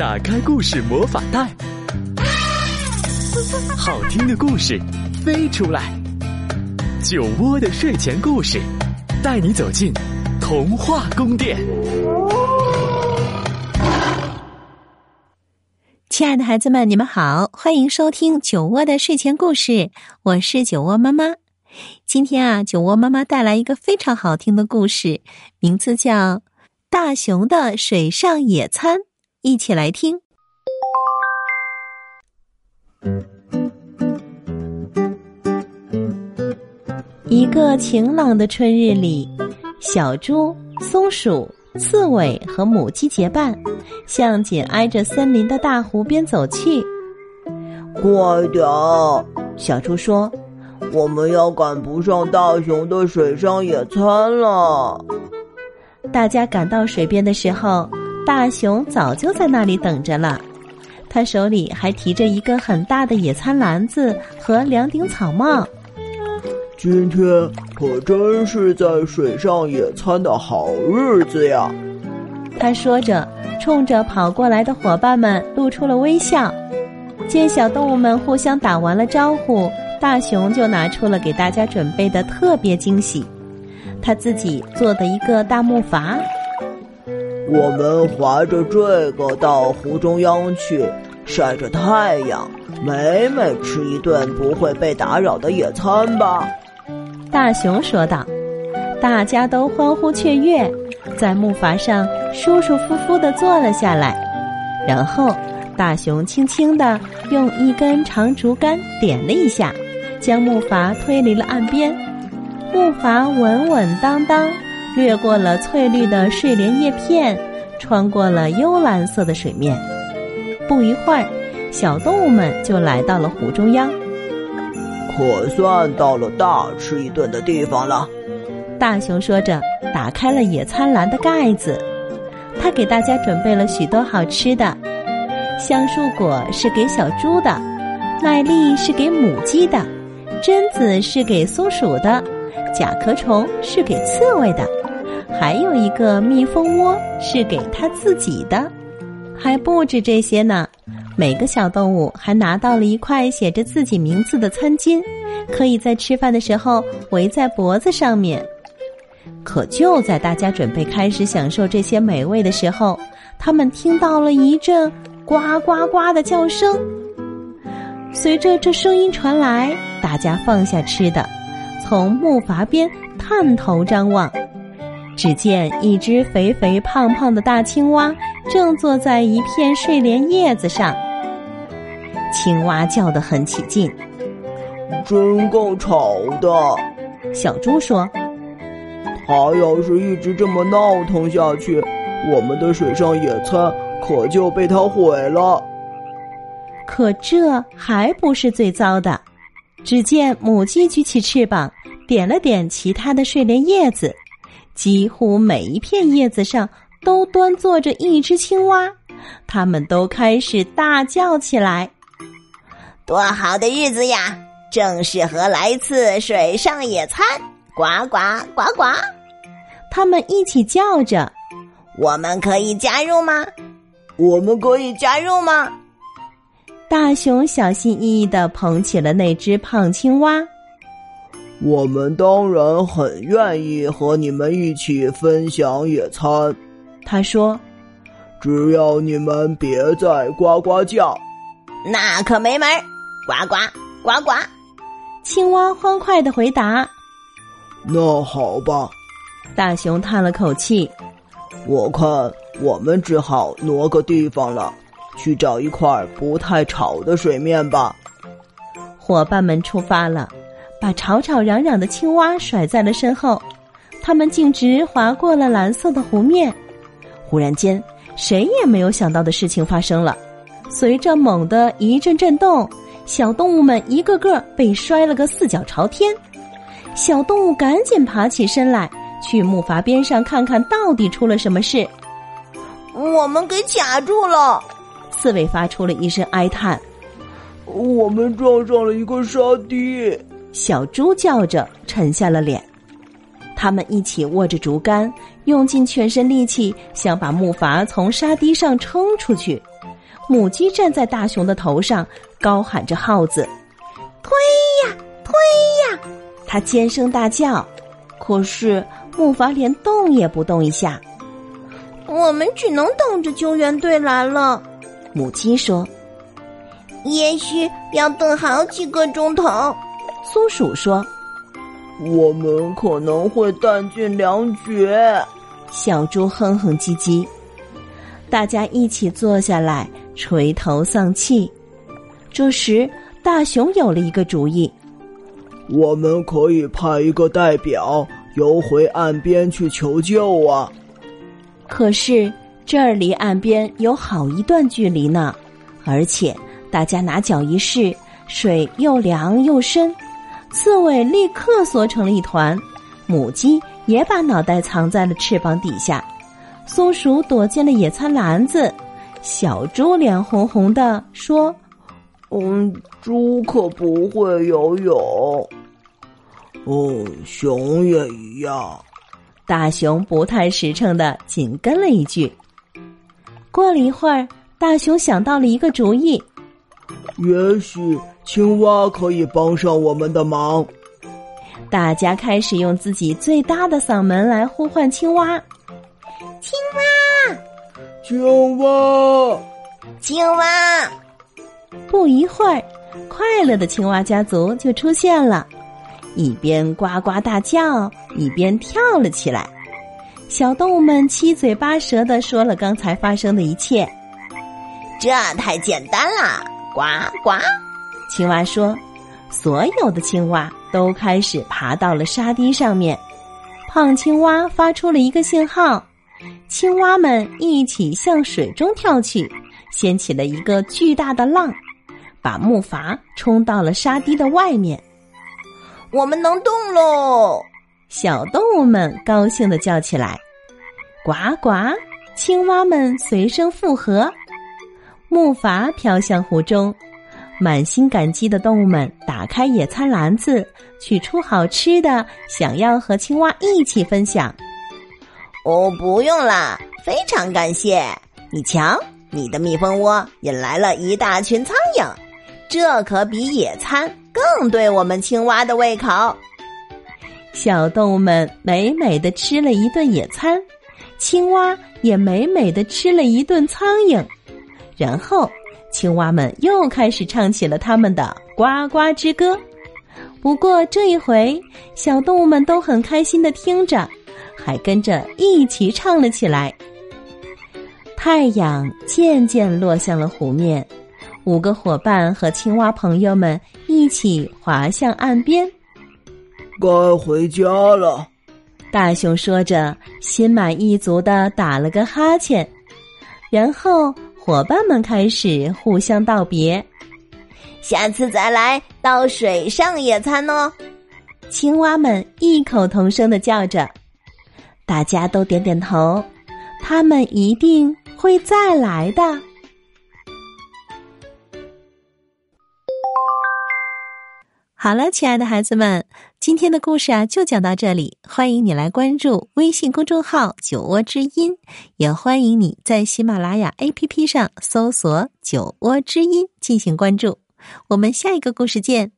打开故事魔法袋，好听的故事飞出来。酒窝的睡前故事，带你走进童话宫殿。亲爱的孩子们，你们好，欢迎收听酒窝的睡前故事，我是酒窝妈妈。今天啊，酒窝妈妈带来一个非常好听的故事，名字叫《大熊的水上野餐》，一起来听。一个晴朗的春日里，小猪、松鼠、刺猬和母鸡结伴，向紧挨着森林的大湖边走去。快点！小猪说。我们要赶不上大熊的水上野餐了。大家赶到水边的时候，大熊早就在那里等着了。他手里还提着一个很大的野餐篮子和两顶草帽。今天可真是在水上野餐的好日子呀！他说着，冲着跑过来的伙伴们露出了微笑。见小动物们互相打完了招呼。大熊就拿出了给大家准备的特别惊喜，他自己做的一个大木筏。我们划着这个到湖中央去，晒着太阳，美美吃一顿不会被打扰的野餐吧。大熊说道。大家都欢呼雀跃，在木筏上舒舒服服的坐了下来，然后大熊轻轻的用一根长竹竿点了一下。将木筏推离了岸边，木筏稳稳当当掠过了翠绿的睡莲叶片，穿过了幽蓝色的水面。不一会儿，小动物们就来到了湖中央。可算到了大吃一顿的地方了，大熊说着，打开了野餐篮的盖子。他给大家准备了许多好吃的，橡树果是给小猪的，麦粒是给母鸡的。榛子是给松鼠的，甲壳虫是给刺猬的，还有一个蜜蜂窝是给它自己的，还不止这些呢。每个小动物还拿到了一块写着自己名字的餐巾，可以在吃饭的时候围在脖子上面。可就在大家准备开始享受这些美味的时候，他们听到了一阵呱呱呱的叫声。随着这声音传来，大家放下吃的，从木筏边探头张望，只见一只肥肥胖胖的大青蛙正坐在一片睡莲叶子上。青蛙叫得很起劲，真够吵的。小猪说：“它要是一直这么闹腾下去，我们的水上野餐可就被它毁了。”可这还不是最糟的，只见母鸡举起翅膀，点了点其他的睡莲叶子，几乎每一片叶子上都端坐着一只青蛙，它们都开始大叫起来：“多好的日子呀！正适合来次水上野餐！”呱呱呱呱，它们一起叫着：“我们可以加入吗？我们可以加入吗？”大熊小心翼翼的捧起了那只胖青蛙。我们当然很愿意和你们一起分享野餐，他说：“只要你们别再呱呱叫。”那可没门儿！呱呱呱呱！青蛙欢快的回答：“那好吧。”大熊叹了口气：“我看我们只好挪个地方了。”去找一块不太吵的水面吧。伙伴们出发了，把吵吵嚷嚷的青蛙甩在了身后。它们径直划过了蓝色的湖面。忽然间，谁也没有想到的事情发生了。随着猛的一阵震动，小动物们一个个被摔了个四脚朝天。小动物赶紧爬起身来，去木筏边上看看到底出了什么事。我们给卡住了。刺猬发出了一声哀叹：“我们撞上了一个沙堤。”小猪叫着沉下了脸。他们一起握着竹竿，用尽全身力气，想把木筏从沙堤上撑出去。母鸡站在大熊的头上，高喊着号子：“推呀，推呀！”它尖声大叫。可是木筏连动也不动一下。我们只能等着救援队来了。母鸡说：“也许要等好几个钟头。”松鼠说：“我们可能会弹尽粮绝。”小猪哼哼唧唧。大家一起坐下来，垂头丧气。这时，大熊有了一个主意：我们可以派一个代表游回岸边去求救啊！可是这儿离岸边有好一段距离呢，而且大家拿脚一试，水又凉又深。刺猬立刻缩成了一团，母鸡也把脑袋藏在了翅膀底下。松鼠躲进了野餐篮子，小猪脸红红的说：“嗯，猪可不会游泳。哦，熊也一样。”大熊不太实诚的紧跟了一句。过了一会儿，大熊想到了一个主意：“也许青蛙可以帮上我们的忙。”大家开始用自己最大的嗓门来呼唤青蛙。青蛙，青蛙，青蛙！不一会儿，快乐的青蛙家族就出现了，一边呱呱大叫，一边跳了起来。小动物们七嘴八舌的说了刚才发生的一切。这太简单了，呱呱！青蛙说：“所有的青蛙都开始爬到了沙堤上面。”胖青蛙发出了一个信号。青蛙们一起向水中跳去，掀起了一个巨大的浪，把木筏冲到了沙堤的外面。我们能动喽！小动物们高兴的叫起来：“呱呱！”青蛙们随声附和。木筏飘向湖中，满心感激的动物们打开野餐篮子，取出好吃的，想要和青蛙一起分享。哦，不用了，非常感谢你。瞧，你的蜜蜂窝引来了一大群苍蝇，这可比野餐更对我们青蛙的胃口。小动物们美美的吃了一顿野餐，青蛙也美美的吃了一顿苍蝇，然后青蛙们又开始唱起了他们的呱呱之歌。不过这一回，小动物们都很开心的听着。还跟着一起唱了起来。太阳渐渐落向了湖面，五个伙伴和青蛙朋友们一起滑向岸边。该回家了，大熊说着，心满意足的打了个哈欠。然后伙伴们开始互相道别：“下次再来到水上野餐哦。”青蛙们异口同声的叫着。大家都点点头，他们一定会再来的。好了，亲爱的孩子们，今天的故事啊就讲到这里。欢迎你来关注微信公众号“酒窝之音”，也欢迎你在喜马拉雅 APP 上搜索“酒窝之音”进行关注。我们下一个故事见。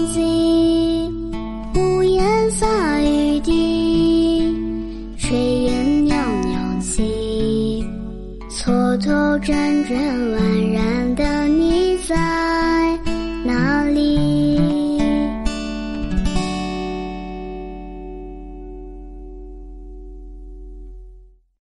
Jonesy.